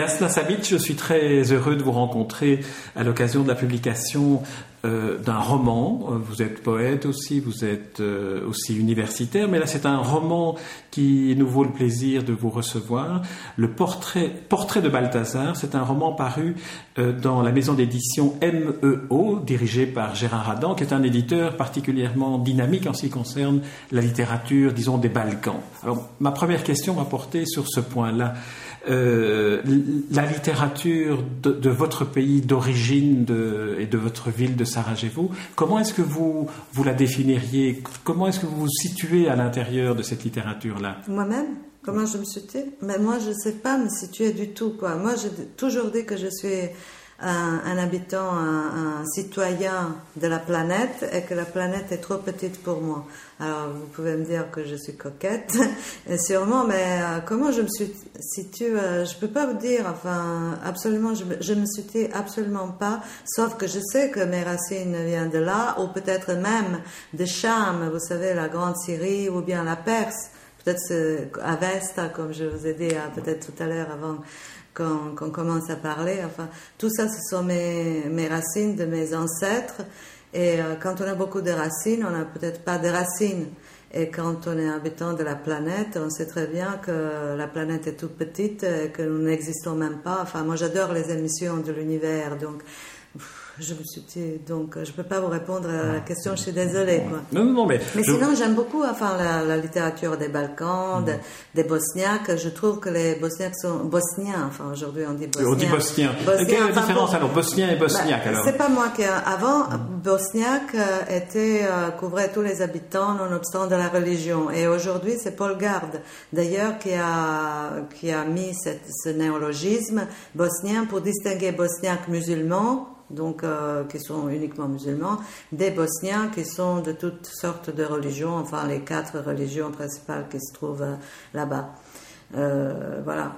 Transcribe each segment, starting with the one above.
Yasna Sabic, je suis très heureux de vous rencontrer à l'occasion de la publication euh, d'un roman. Euh, vous êtes poète aussi, vous êtes euh, aussi universitaire, mais là c'est un roman qui nous vaut le plaisir de vous recevoir. Le portrait, de Balthazar, c'est un roman paru dans la maison d'édition MEO, dirigée par Gérard Adam, qui est un éditeur particulièrement dynamique en ce qui concerne la littérature, disons, des Balkans. Alors ma première question va porter sur ce point-là. Euh, la littérature de, votre pays d'origine et de votre ville de Sarajevo, comment est-ce que vous, vous la définiriez? Comment est-ce que vous vous situez à l'intérieur de cette littérature-là? Moi-même? Comment je me situe? Mais moi, je ne sais pas me situer du tout. Moi, j'ai toujours dit que je suis un, habitant, un, citoyen de la planète et que la planète est trop petite pour moi. Alors vous pouvez me dire que je suis coquette, sûrement, mais euh, comment je me situe, euh, je peux pas vous dire, enfin absolument, je, ne me situe absolument pas, sauf que je sais que mes racines viennent de là, ou peut-être même de Cham, vous savez, la grande Syrie, ou bien la Perse peut-être Avesta, comme je vous ai dit euh, peut-être tout à l'heure avant qu'on commence à parler. Enfin, tout ça, ce sont mes, mes racines de mes ancêtres. Et euh, quand on a beaucoup de racines, on n'a peut-être pas de racines. Et quand on est habitant de la planète, on sait très bien que la planète est toute petite, et que nous n'existons même pas. Enfin, moi, j'adore les émissions de l'univers, donc je me suis dit, donc je ne peux pas vous répondre à la question, je suis désolée. Quoi. Non, non, mais. Mais sinon, j'aime beaucoup enfin, la, littérature des Balkans, mm. des Bosniaques. Je trouve que les Bosniaques sont bosniens. Enfin, aujourd'hui, on dit bosniens. On dit bosniens. Quelle est la différence alors, bosnien et bosniaque bah, alors C'est pas moi qui. Avant, mm. bosniaque euh, était, euh, couvrait tous les habitants, nonobstant de la religion. Et aujourd'hui, c'est Paul Garde, d'ailleurs, qui a, qui a mis cette, ce néologisme bosnien pour distinguer bosniaques musulmans donc euh, qui sont uniquement musulmans, des Bosniens qui sont de toutes sortes de religions, enfin les quatre religions principales qui se trouvent euh, là-bas. Euh, voilà.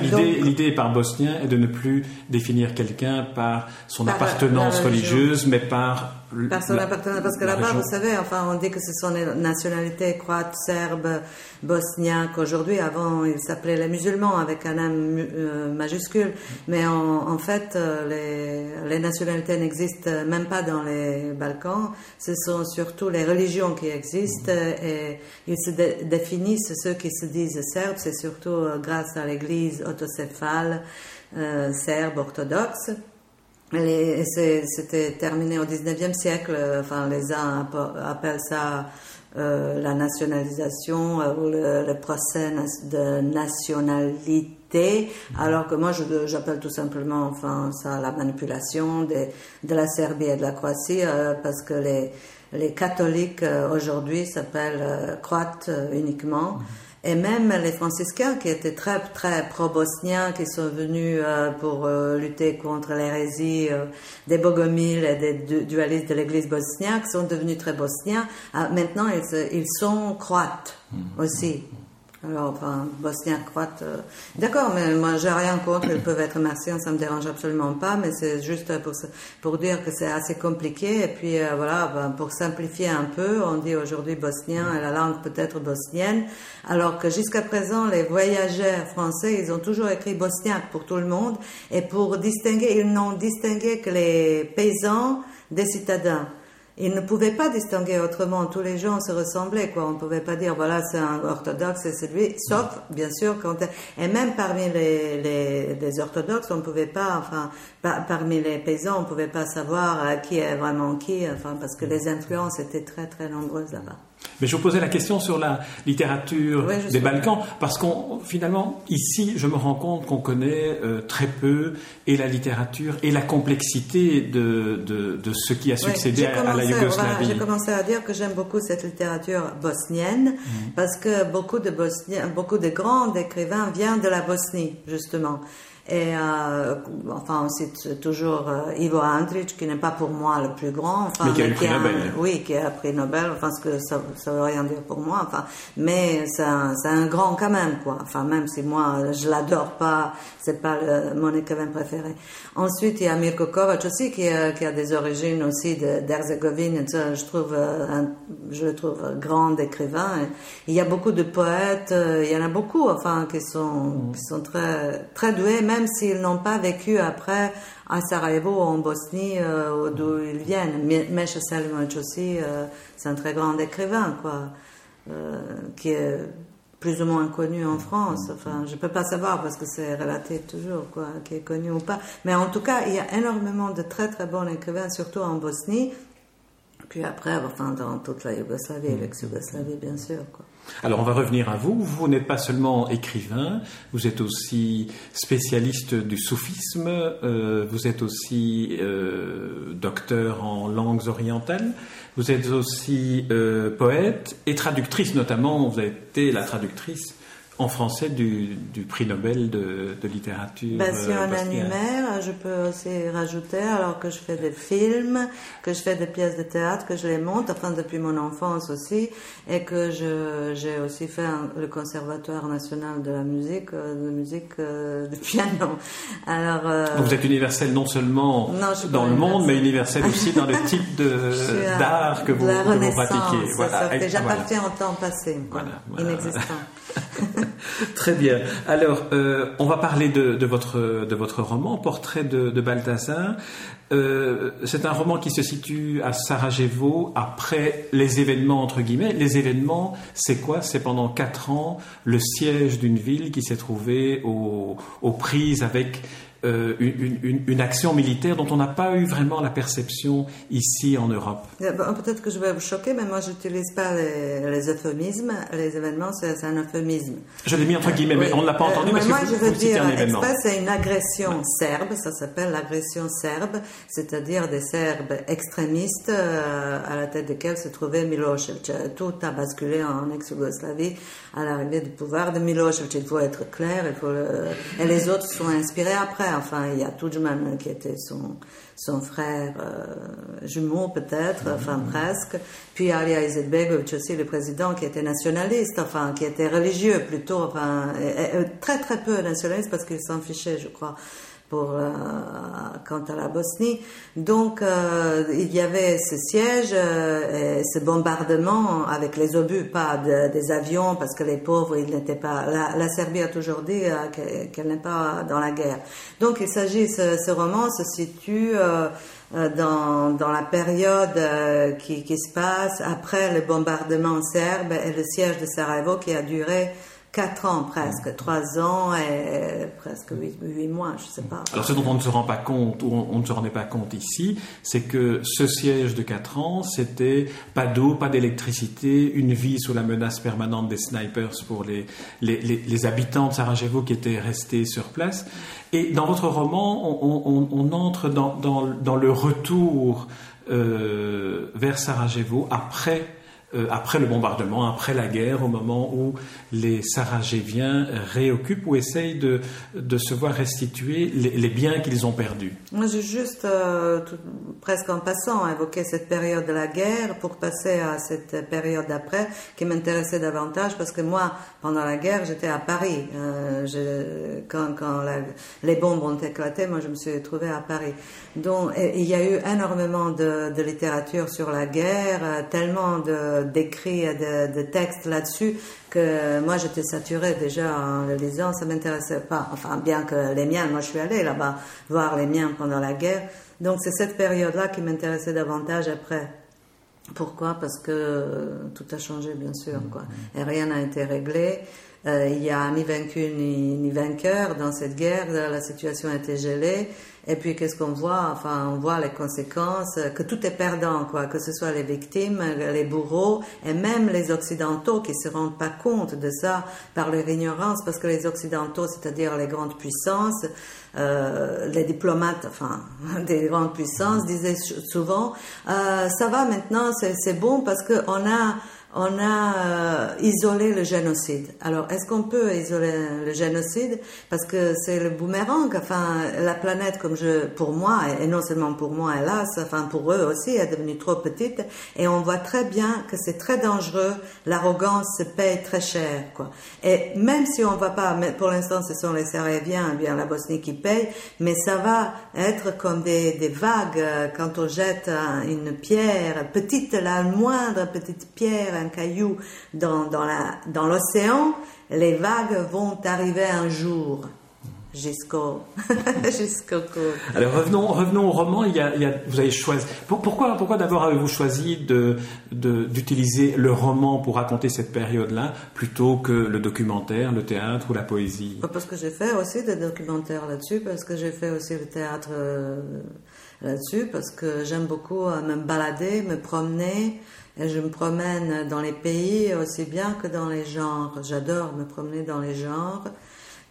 L'idée par bosnien est de ne plus définir quelqu'un par son appartenance religieuse, mais par Personne n'appartenait, parce que là-bas, vous savez, enfin, on dit que ce sont les nationalités croates, serbes, bosniaques. Aujourd'hui, avant, ils s'appelaient les musulmans avec un M euh, majuscule. Mais en, fait, euh, les, les nationalités n'existent même pas dans les Balkans. Ce sont surtout les religions qui existent et ils se définissent, ceux qui se disent serbes, c'est surtout euh, grâce à l'église autocéphale serbe orthodoxe. C'était terminé au 19e siècle, enfin les uns appellent ça euh, la nationalisation euh, ou le, procès de nationalité, alors que moi j'appelle tout simplement enfin ça la manipulation de, de la Serbie et de la Croatie euh, parce que les, les catholiques aujourd'hui s'appellent croates uniquement. Et même les franciscains qui étaient très, très pro-bosniens, qui sont venus euh, pour euh, lutter contre l'hérésie euh, des bogomiles et des dualistes de l'église bosniaque, sont devenus très bosniens. Maintenant, ils, ils sont croates mmh. aussi. Alors, enfin, bosnien, croate. Euh, d'accord, mais moi, j'ai rien contre. Ils peuvent être martiens, ça me dérange absolument pas. Mais c'est juste pour, pour dire que c'est assez compliqué. Et puis, euh, voilà, ben, pour simplifier un peu, on dit aujourd'hui bosnien et la langue peut-être bosnienne. Alors que jusqu'à présent, les voyageurs français, ils ont toujours écrit bosniaque pour tout le monde. Et pour distinguer, ils n'ont distingué que les paysans des citadins. Ils ne pouvaient pas distinguer autrement. Tous les gens se ressemblaient, quoi. On ne pouvait pas dire, voilà, c'est un orthodoxe, c'est celui. Sauf, bien sûr, quand, et même parmi les, les, orthodoxes, on ne pouvait pas, enfin, parmi les paysans, on ne pouvait pas savoir euh, qui est vraiment qui, enfin, parce que les influences étaient très, très nombreuses là-bas. Mais je vous posais la question sur la littérature des Balkans, parce qu'on finalement, ici, je me rends compte qu'on connaît euh, très peu et la littérature et la complexité de, de, ce qui a succédé à, la Yougoslavie. J'ai commencé à dire que j'aime beaucoup cette littérature bosnienne, mhm. parce que beaucoup de, Bosniens, beaucoup de grands écrivains viennent de la Bosnie, justement. Et euh, enfin, on cite toujours euh, Ivo Andrić, qui n'est pas pour moi le plus grand. Enfin, mais qui a eu le prix Nobel. oui, qui a pris Nobel. Enfin, ce que ça, ça veut rien dire pour moi. Enfin, mais c'est un, un, grand quand même, quoi. Enfin, même si moi je l'adore pas, c'est pas le, mon écrivain préféré. Ensuite, il y a Mirko Kovac aussi, qui a, qui a des origines aussi d'Herzégovine. Je trouve, euh, un, je le trouve grand écrivain. il y a beaucoup de poètes. Il y en a beaucoup, enfin, qui sont, qui sont très, très doués. Même même s'ils n'ont pas vécu après à Sarajevo ou en Bosnie, euh, d'où ils viennent. Mesha Selimovic aussi, euh, c'est un très grand écrivain, quoi, euh, qui est plus ou moins connu en France. Enfin, je peux pas savoir parce que c'est relaté toujours, quoi, qui est connu ou pas. Mais en tout cas, il y a énormément de très très bons écrivains, surtout en Bosnie. Puis après, enfin, dans toute la Yougoslavie, l'ex-Yougoslavie, bien sûr. Alors on va revenir à vous. Vous n'êtes pas seulement écrivain, vous êtes aussi spécialiste du soufisme, euh, vous êtes aussi euh, docteur en langues orientales, vous êtes aussi euh, poète et traductrice notamment, vous avez été la traductrice en français du, du, prix Nobel de, de littérature. Ben, si on énumère, je peux aussi rajouter, alors que je fais des films, que je fais des pièces de théâtre, que je les monte, enfin depuis mon enfance aussi, et que j'ai aussi fait le Conservatoire national de la musique, euh, de musique euh, de piano. Alors, euh, vous êtes universel non seulement dans le monde, mais universel aussi dans le type d'art que, vous, que vous pratiquez. Voilà. Ça, j'appartiens au temps passé, voilà, inexistant. Très bien. Alors, euh, on va parler de, votre, de votre roman, Portrait de, de Balthazar. Euh, c'est un roman qui se situe à Sarajevo après les événements, entre guillemets. Les événements, c'est quoi? C'est pendant quatre ans le siège d'une ville qui s'est trouvée aux, aux prises avec euh, une, action militaire dont on n'a pas eu vraiment la perception ici en Europe. Ben, peut-être que je vais vous choquer, mais moi je n'utilise pas les, euphémismes. Les événements, c'est un euphémisme. Je l'ai mis entre guillemets, mais on ne l'a pas entendu. Euh, mais moi, je veux dire, c'est une agression serbe. Ça s'appelle l'agression serbe, c'est-à-dire des Serbes extrémistes euh, à la tête desquels se trouvait Milosevic. Tout a basculé en ex-Yougoslavie à l'arrivée du pouvoir de Milosevic. Il faut être clair, il faut et les autres sont inspirés après. Enfin, il y a Tudjman qui était son, son frère euh, jumeau peut-être, mhm. enfin presque. Puis Alia Izetbegovic aussi, le président, qui était nationaliste, enfin qui était religieux plutôt, enfin très très peu nationaliste parce qu'il s'en fichait, je crois pour euh, quant à la Bosnie. Donc euh, il y avait ce siège, euh, et ce bombardement avec les obus, pas des avions, parce que les pauvres, ils n'étaient pas. La, Serbie a toujours dit qu'elle n'est pas dans la guerre. Donc il s'agit, ce, ce, roman se situe dans, dans la période qui, qui se passe après le bombardement serbe et le siège de Sarajevo qui a duré Quatre ans presque, trois ans et presque huit, mois, je ne sais pas. Alors ce dont on ne se rend pas compte, ou on, ne se rendait pas compte ici, c'est que ce siège de quatre ans, c'était pas d'eau, pas d'électricité, une vie sous la menace permanente des snipers pour les, les, les, habitants de Sarajevo qui étaient restés sur place. Et dans votre roman, on, entre dans, dans, dans, le retour euh, vers Sarajevo après euh, après le bombardement, après la guerre, au moment où les Sarajeviens réoccupent ou essayent de, de se voir restituer les, biens qu'ils ont perdus Moi, j'ai juste, euh, presque en passant, évoqué cette période de la guerre pour passer à cette période d'après qui m'intéressait davantage parce que moi, pendant la guerre, j'étais à Paris. Euh, quand, les bombes ont éclaté, moi, je me suis trouvée à Paris. Donc, il y a eu énormément de littérature sur la guerre, tellement de d'écrits et de, textes là-dessus que moi j'étais saturée déjà en le lisant, ça m'intéressait pas. Enfin, bien que les miens, moi je suis allée là-bas voir les miens pendant la guerre. Donc c'est cette période-là qui m'intéressait davantage après. Pourquoi? Parce que tout a changé, bien sûr, quoi. Et rien n'a été réglé. Euh, il n'y a ni vaincu ni, ni, vainqueur dans cette guerre. La situation été gelée. Et puis qu'est-ce qu'on voit? Enfin, on voit les conséquences, que tout est perdant, quoi. Que ce soit les victimes, les bourreaux, et même les occidentaux qui se rendent pas compte de ça par leur ignorance, parce que les occidentaux, c'est-à-dire les grandes puissances, euh, les diplomates, enfin, des grandes puissances disaient souvent, euh, ça va maintenant, c'est bon parce qu'on a on a euh, isolé le génocide. Alors, est-ce qu'on peut isoler le génocide? Parce que c'est le boomerang. Enfin, la planète, comme je, pour moi, et non seulement pour moi, hélas, enfin pour eux aussi, est devenue trop petite. Et on voit très bien que c'est très dangereux. L'arrogance se paye très cher, quoi. Et même si on ne va pas, pour l'instant, ce sont les Sarajeviens, bien la Bosnie qui paye, mais ça va être comme des, des vagues euh, quand on jette une pierre, petite, la moindre petite pierre un caillou dans, dans l'océan, les vagues vont arriver un jour. jusqu'au jusqu'au Alors revenons, revenons au roman. Il y a, il y a, vous avez choisi. Pourquoi, pourquoi d'abord avez-vous choisi de, d'utiliser le roman pour raconter cette période-là plutôt que le documentaire, le théâtre ou la poésie? Parce que j'ai fait aussi des documentaires là-dessus, parce que j'ai fait aussi le théâtre euh, là-dessus, parce que j'aime beaucoup euh, me balader, me promener. Et je me promène dans les pays aussi bien que dans les genres. J'adore me promener dans les genres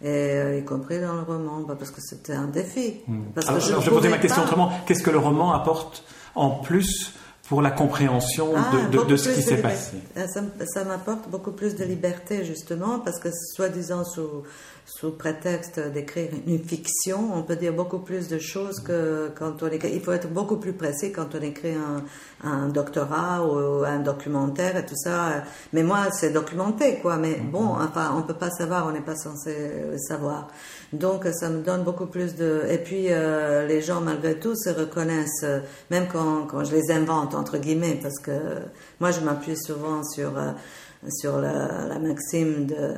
et euh, y compris dans le roman, bah, parce que c'était un défi. Hmm. alors, je, je posais ma question autrement. Qu'est-ce que le roman apporte en plus pour la compréhension de, ah, ce qui s'est passé? Euh, Ça, ça m'apporte beaucoup plus de liberté, justement, parce que soi-disant sous sous prétexte d'écrire une fiction, on peut dire beaucoup plus de choses que quand on écrit. Il faut être beaucoup plus précis quand on écrit un, doctorat ou un documentaire et tout ça. Mais moi, c'est documenté, quoi. Mais mhm. bon, enfin, on peut pas savoir, on n'est pas censé savoir. Donc, ça me donne beaucoup plus de. Et puis, euh, les gens, malgré tout, se reconnaissent, même quand, quand, je les invente, entre guillemets, parce que moi, je m'appuie souvent sur, euh, sur la, la maxime de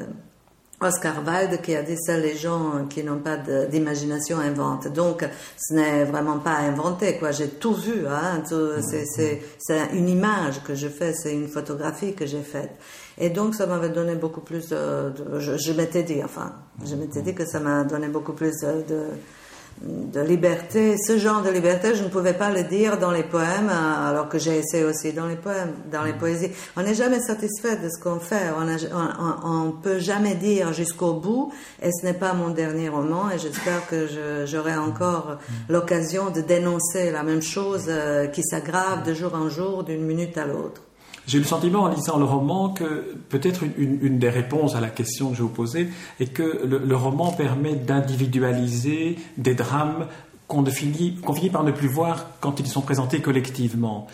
Oscar Wilde qui a dit ça, les gens qui n'ont pas d'imagination inventent. Donc, ce n'est vraiment pas inventé, quoi. J'ai tout vu, hein. C'est une image que je fais, c'est une photographie que j'ai faite. Et donc, ça m'avait donné beaucoup plus de, je, m'étais dit, enfin, je m'étais dit que ça m'a donné beaucoup plus de de liberté, ce genre de liberté, je ne pouvais pas le dire dans les poèmes, alors que j'ai essayé aussi dans les poèmes, dans les mm. poésies. On n'est jamais satisfait de ce qu'on fait, on ne peut jamais dire jusqu'au bout, et ce n'est pas mon dernier roman, et j'espère que j'aurai encore mm. l'occasion de dénoncer la même chose euh, qui s'aggrave de jour en jour, d'une minute à l'autre. J'ai le sentiment en lisant le roman que peut-être une, des réponses à la question que je vous posais est que le, roman permet d'individualiser des drames qu'on finit, finit par ne plus voir quand ils sont présentés collectivement.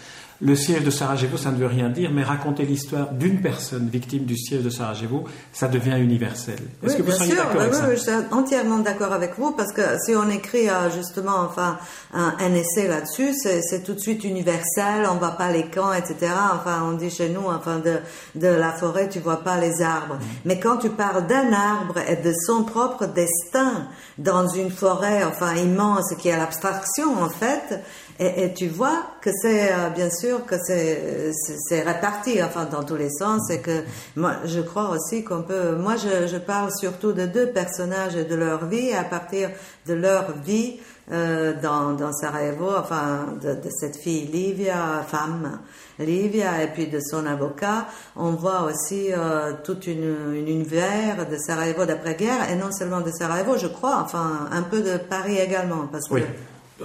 Le siège de Sarajevo, ça ne veut rien dire, mais raconter l'histoire d'une personne victime du siège de Sarajevo, ça devient universel. Est-ce que vous seriez d'accord avec ça oui, Je suis entièrement d'accord avec vous, parce que si on écrit euh, justement enfin, un, essai là-dessus, c'est tout de suite universel, on ne voit pas les camps, etc. Enfin, on dit chez nous, enfin, de, de la forêt, tu vois pas les arbres. Mm. Mais quand tu parles d'un arbre et de son propre destin dans une forêt, enfin, immense, qui est l'abstraction, en fait, et, tu vois que c'est euh, bien sûr que c'est c'est réparti enfin dans tous les sens et que moi je crois aussi qu'on peut moi je, je, parle surtout de deux personnages et de leur vie à partir de leur vie euh, dans, dans Sarajevo enfin de, de, cette fille Livia femme Livia et puis de son avocat. On voit aussi euh, toute une, une univers de Sarajevo d'après-guerre et non seulement de Sarajevo je crois enfin un peu de Paris également parce que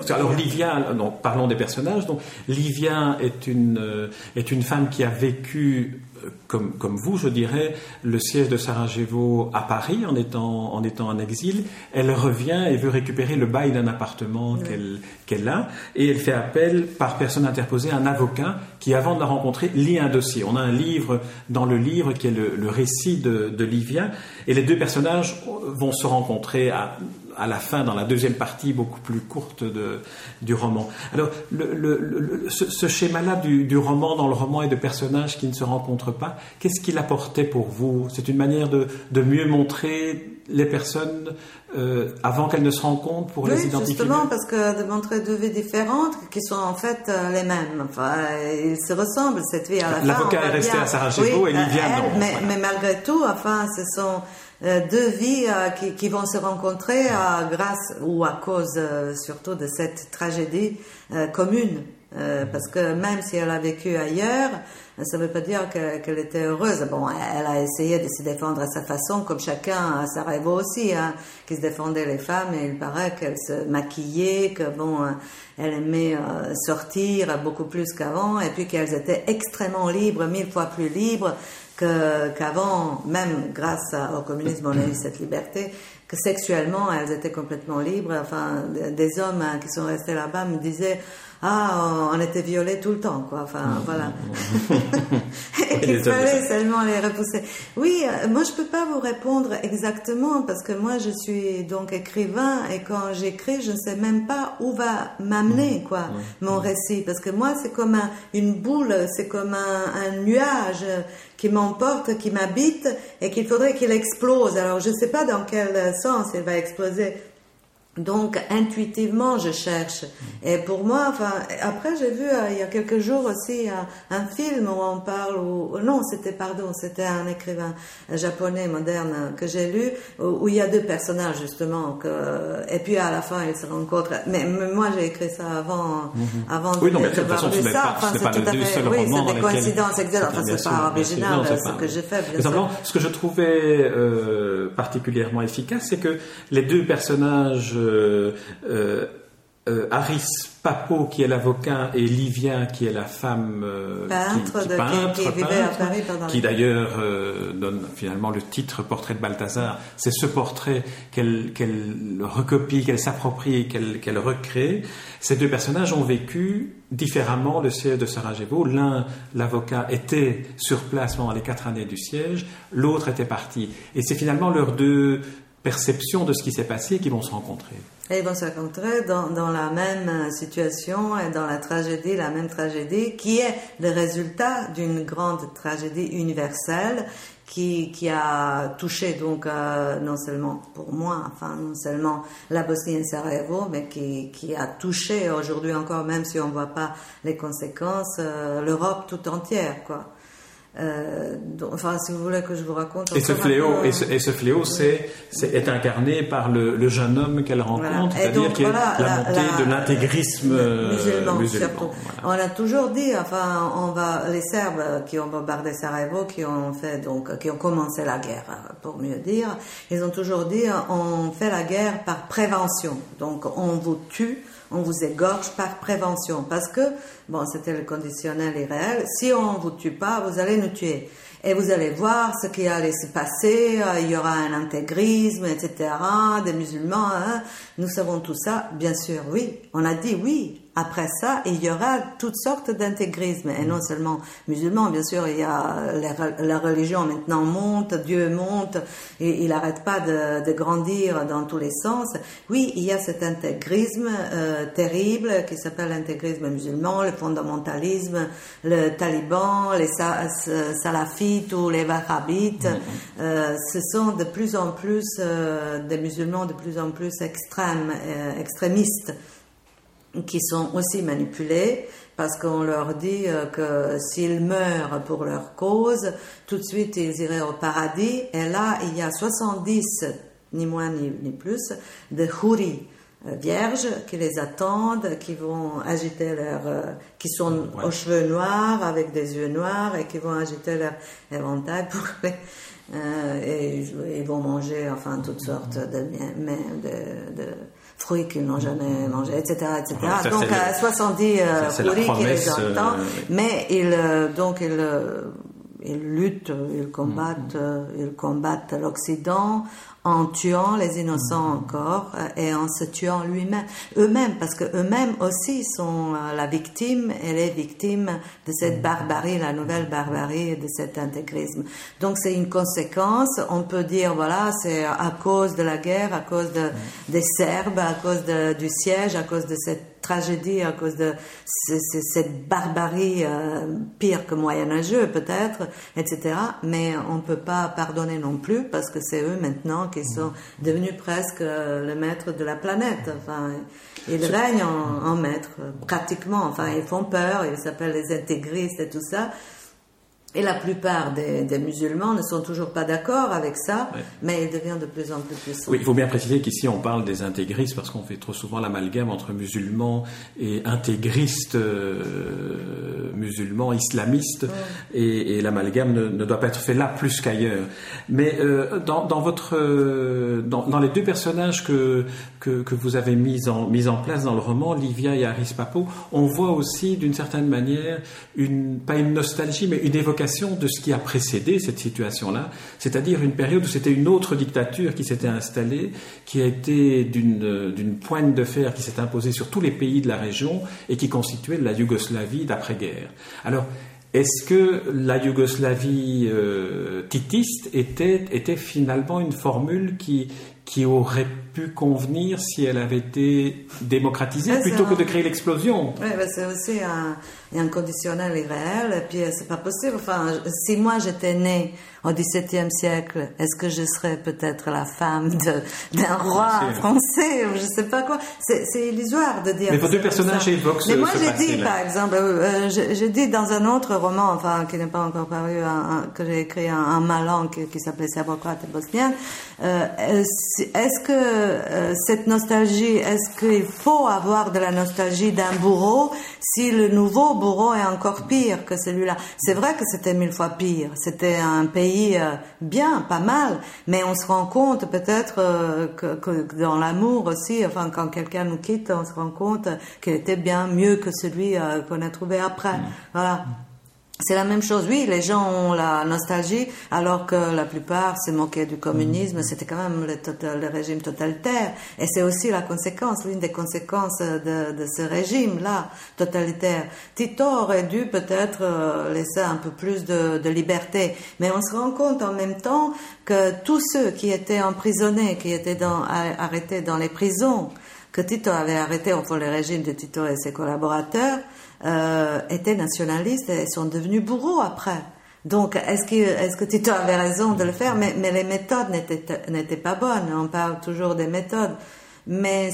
alors Livia, donc, parlons des personnages. Donc Livia est une euh, est une femme qui a vécu euh, comme, comme vous, je dirais, le siège de Sarajevo à Paris en étant, en étant en exil. Elle revient et veut récupérer le bail d'un appartement qu'elle qu'elle a. Et elle fait appel, par personne interposée, à un avocat qui, avant de la rencontrer, lit un dossier. On a un livre dans le livre qui est le, le récit de, de Livia. Et les deux personnages vont se rencontrer à, à la fin, dans la deuxième partie beaucoup plus courte de, du roman. Alors, le, ce, schéma-là du, roman, dans le roman, et de personnages qui ne se rencontrent pas, qu'est-ce qu'il apportait pour vous? C'est une manière de, de, mieux montrer les personnes euh, avant qu'elles ne se rencontrent pour les identifier justement, parce que de montrer deux vies différentes qui sont en fait euh, les mêmes. Enfin, ils se ressemblent, cette vie à la fin. L'avocat est resté à Sarajevo et Livia non. Mais, mais malgré tout, enfin, ce sont deux vies euh, qui, vont se rencontrer euh, grâce ou à cause surtout de cette tragédie commune. parce que même si elle a vécu ailleurs, ça ne veut pas dire qu'elle était heureuse. Bon, elle a essayé de se défendre à sa façon, comme chacun à Sarajevo aussi, hein, qui se défendait les femmes. Et il paraît qu'elle se maquillait, que bon, aimait sortir beaucoup plus qu'avant, et puis qu'elles étaient extrêmement libres, mille fois plus libres qu'avant, même grâce au communisme, on a eu cette liberté, que sexuellement, elles étaient complètement libres. Enfin, des hommes hein, qui sont restés là-bas me disaient, ah, on était violés tout le temps, quoi. Enfin, voilà. Et qu'il fallait seulement les repousser. Oui, euh, moi, je peux pas vous répondre exactement parce que moi, je suis donc écrivain et quand j'écris, je ne sais même pas où va m'amener, quoi, mon récit. Parce que moi, c'est comme une boule, c'est comme un, un nuage qui m'emporte, qui m'habite et qu'il faudrait qu'il explose. Alors, je ne sais pas dans quel sens il va exploser donc intuitivement, je cherche. Et pour moi, enfin, après j'ai vu euh, il y a quelques jours aussi un, film où on parle, où, non, c'était pardon, c'était un écrivain japonais moderne que j'ai lu où, il y a deux personnages justement que, et puis à la fin ils se rencontrent. Mais, moi j'ai écrit ça avant, mhm. avant oui, de, non, mais de, de façon, ça. Pas, enfin, c'est pas le fait, seul oui, roman c'est des coïncidences exactes. Enfin, c'est pas original ce que j'ai fait. Bien simplement, ce que je trouvais euh, particulièrement efficace, c'est que les deux personnages euh, euh, euh, Harris Papo, qui est l'avocat, et Livia, qui est la femme peintre, qui, peintre, qui, à Paris pendant qui d'ailleurs donne finalement le titre Portrait de Balthazar. C'est ce portrait qu'elle recopie, qu'elle s'approprie, qu'elle recrée. Ces deux personnages ont vécu différemment le siège de Sarajevo. L'un, l'avocat, était sur place pendant les quatre années du siège, l'autre était parti. Et c'est finalement leurs deux perceptions de ce qui s'est passé qui vont se rencontrer. Et ils vont se rencontrer dans, dans, la même situation et dans la tragédie, la même tragédie, qui est le résultat d'une grande tragédie universelle qui, qui a touché donc euh, non seulement pour moi, enfin non seulement la Bosnie et Sarajevo, mais qui, qui a touché aujourd'hui encore, même si on ne voit pas les conséquences, euh, l'Europe tout entière, quoi. Euh, enfin, si vous voulez que je vous raconte. Et ce, fléau, et, ce, et ce, fléau, c'est, est, incarné par le, le jeune homme qu'elle rencontre, c'est-à-dire qui voilà, est la, montée de l'intégrisme musulman. musulman On a toujours dit, enfin, on va, les Serbes qui ont bombardé Sarajevo, qui ont fait donc, qui ont commencé la guerre, pour mieux dire, ils ont toujours dit, on fait la guerre par prévention. Donc, on vous tue on vous égorge par prévention. Parce que, bon, c'était le conditionnel irréel, si on ne vous tue pas, vous allez nous tuer. Et vous allez voir ce qui allait se passer, euh, il y aura un intégrisme, etc., des musulmans, hein. nous savons tout ça, bien sûr, oui. On a dit oui, après ça, il y aura toutes sortes d'intégrisme, et non seulement musulmans, bien sûr, il y a la, religion maintenant monte, Dieu monte, et il n'arrête pas de, grandir dans tous les sens. Oui, il y a cet intégrisme euh, terrible qui s'appelle l'intégrisme musulman, le fondamentalisme, le taliban, les salafites ou les wahhabites. Euh, ce sont de plus en plus euh, des musulmans de plus en plus extrêmes, extrémistes qui sont aussi manipulés parce qu'on leur dit euh, que s'ils meurent pour leur cause, tout de suite ils iraient au paradis. Et là, il y a 70, ni moins ni, plus, de houris euh, vierges qui les attendent, qui vont agiter leur, euh, qui sont aux cheveux noirs avec des yeux noirs et qui vont agiter leur éventail pour les, et ils vont manger enfin toutes sortes de, de, de fruits qu'ils n'ont jamais mangé, etc., etc. donc à 70 euh, fruits qui les entendent, euh, mais ils euh, donc ils ils luttent, ils combattent, mm-hmm. ils combattent l'Occident en tuant les innocents mm-hmm. encore euh, et en se tuant lui-même, eux-mêmes, parce que eux-mêmes aussi sont euh, la victime et les victimes de cette mm-hmm. barbarie, la nouvelle barbarie de cet intégrisme. Donc c'est une conséquence. On peut dire voilà, c'est à cause de la guerre, à cause de, des Serbes, à cause de, du siège, à cause de cette tragédie à cause de cette barbarie euh, pire que moyenâgeux peut-être, etc. Mais on ne peut pas pardonner non plus parce que c'est eux maintenant qui sont devenus presque euh, le maître de la planète. Enfin, ils règnent en, en maître pratiquement. Enfin, ils font peur. Ils s'appellent les intégristes et tout ça. Et la plupart des, musulmans ne sont toujours pas d'accord avec ça, mais il devient de plus en plus puissant. Oui, il faut bien préciser qu'ici on parle des intégristes parce qu'on fait trop souvent l'amalgame entre musulmans et intégristes euh, musulmans, islamistes, et, l'amalgame ne, doit pas être fait là plus qu'ailleurs. Mais euh, dans, votre, euh, dans, les deux personnages que, que, vous avez mis en, mis en place dans le roman, Livia et Aris Papo, on voit aussi d'une certaine manière une, pas une nostalgie, mais une évocation de ce qui a précédé cette situation-là, c'est-à-dire une période où c'était une autre dictature qui s'était installée, qui a été d'une pointe de fer qui s'est imposée sur tous les pays de la région et qui constituait la Yougoslavie d'après-guerre. Alors, est-ce que la Yougoslavie euh, titiste était, était finalement une formule qui, qui aurait pu convenir si elle avait été démocratisée plutôt que de créer l'explosion? Oui, c'est aussi un, un, conditionnel irréel, et puis c'est pas possible. Enfin, si moi j'étais née au XVIIe siècle, est-ce que je serais peut-être la femme d'un roi français ou je sais pas quoi? C'est illusoire de dire. Mais vos deux personnages évoquent Mais moi j'ai dit, par exemple, euh, euh, j'ai dit dans un autre roman, enfin qui n'est pas encore paru, que j'ai écrit un, malin qui, qui s'appelait Serbocrate bosnienne, euh, est-ce que euh, cette nostalgie, est-ce qu'il faut avoir de la nostalgie d'un bourreau si le nouveau bourreau est encore pire que celui-là C'est vrai que c'était mille fois pire. C'était un pays euh, bien, pas mal, mais on se rend compte peut-être euh, que, dans l'amour aussi, enfin quand quelqu'un nous quitte, on se rend compte qu'il était bien mieux que celui qu'on a trouvé après. Mmh. Voilà. C'est la même chose. Oui, les gens ont la nostalgie, alors que la plupart se moquaient du communisme. Mm. C'était quand même le, régime totalitaire. Et c'est aussi la conséquence, l'une des conséquences de, ce régime-là, totalitaire. Tito aurait dû peut-être euh, laisser un peu plus de, liberté. Mais on se rend compte en même temps que tous ceux qui étaient emprisonnés, qui étaient arrêtés dans les prisons, que Tito avait arrêtés, enfin le régime de Tito et ses collaborateurs, euh, étaient nationalistes et sont devenus bourreaux après. Donc, est-ce que, est-ce que Tito avait raison de le faire? Mais, mais, les méthodes n'étaient, pas bonnes. On parle toujours des méthodes. Mais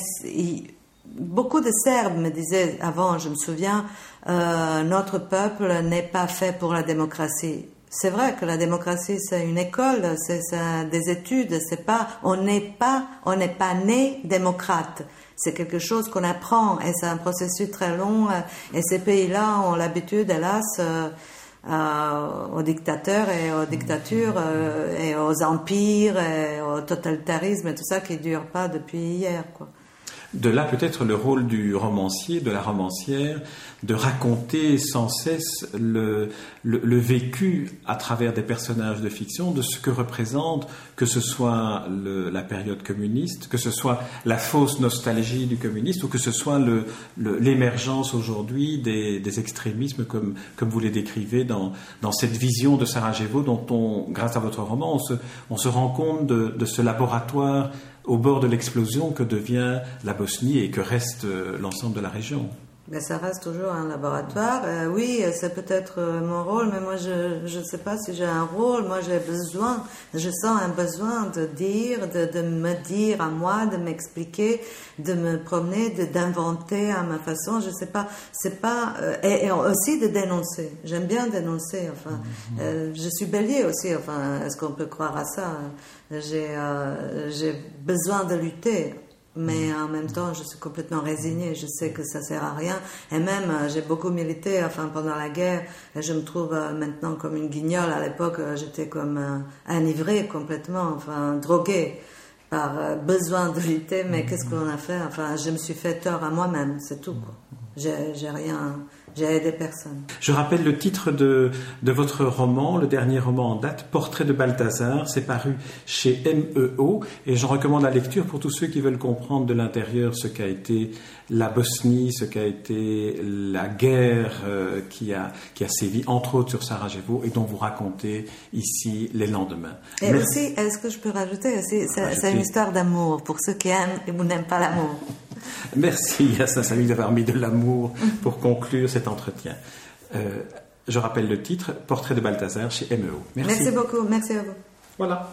beaucoup de Serbes me disaient avant, je me souviens, euh, notre peuple n'est pas fait pour la démocratie. C'est vrai que la démocratie c'est une école, c'est, des études, c'est pas, on n'est pas, on n'est pas né démocrate. C'est quelque chose qu'on apprend et c'est un processus très long. Euh, et ces pays-là ont l'habitude, hélas, euh, euh, aux dictateurs et aux dictatures et aux empires et au totalitarisme et tout ça qui ne dure pas depuis hier. De là peut-être le rôle du romancier, de la romancière, de raconter sans cesse le, le, vécu à travers des personnages de fiction de ce que représente, que ce soit la période communiste, que ce soit la fausse nostalgie du communiste ou que ce soit l'émergence aujourd'hui des, des, extrémismes comme, comme vous les décrivez dans, dans cette vision de Sarajevo dont on, grâce à votre roman, on se, on se rend compte de, de ce laboratoire au bord de l'explosion que devient la Bosnie et que reste euh, l'ensemble de la région. Mais ça reste toujours un laboratoire. Euh, oui, c'est peut-être euh, mon rôle, mais moi je ne sais pas si j'ai un rôle. Moi j'ai besoin, je sens un besoin de dire, de, de me dire à moi, de m'expliquer, de me promener, de d'inventer à ma façon. Je sais pas, c'est pas et, aussi de dénoncer. J'aime bien dénoncer. Enfin, mhm. je suis bélier aussi. Enfin, est-ce qu'on peut croire à ça? Euh, j'ai besoin de lutter, mais mm. en même temps, je suis complètement résignée. Je sais que ça sert à rien. Et même, euh, j'ai beaucoup milité, enfin, pendant la guerre. Et je me trouve euh, maintenant comme une guignole. À l'époque, j'étais comme enivrée complètement, enfin, droguée par besoin de lutter. Mais mm. qu'est-ce qu'on a fait? Enfin, je me suis fait tort à moi-même, c'est tout. J'ai rien j'ai aidé personne. Je rappelle le titre de, de, votre roman, le dernier roman en date, Portrait de Balthazar. C'est paru chez MEO et je recommande la lecture pour tous ceux qui veulent comprendre de l'intérieur ce qu'a été la Bosnie, ce qu'a été la guerre euh, qui, a, qui a sévi, entre autres sur Sarajevo, et dont vous racontez ici les lendemains. Et aussi, est-ce que je peux rajouter aussi, c'est une histoire d'amour pour ceux qui aiment et vous n'aiment pas l'amour. Merci Yassin Samy d'avoir mis de l'amour pour conclure cet entretien. Euh, je rappelle le titre, Portrait de Balthazar chez MEO. Merci. Merci beaucoup, merci à vous. Voilà.